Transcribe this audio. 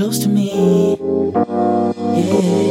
close to me, yeah.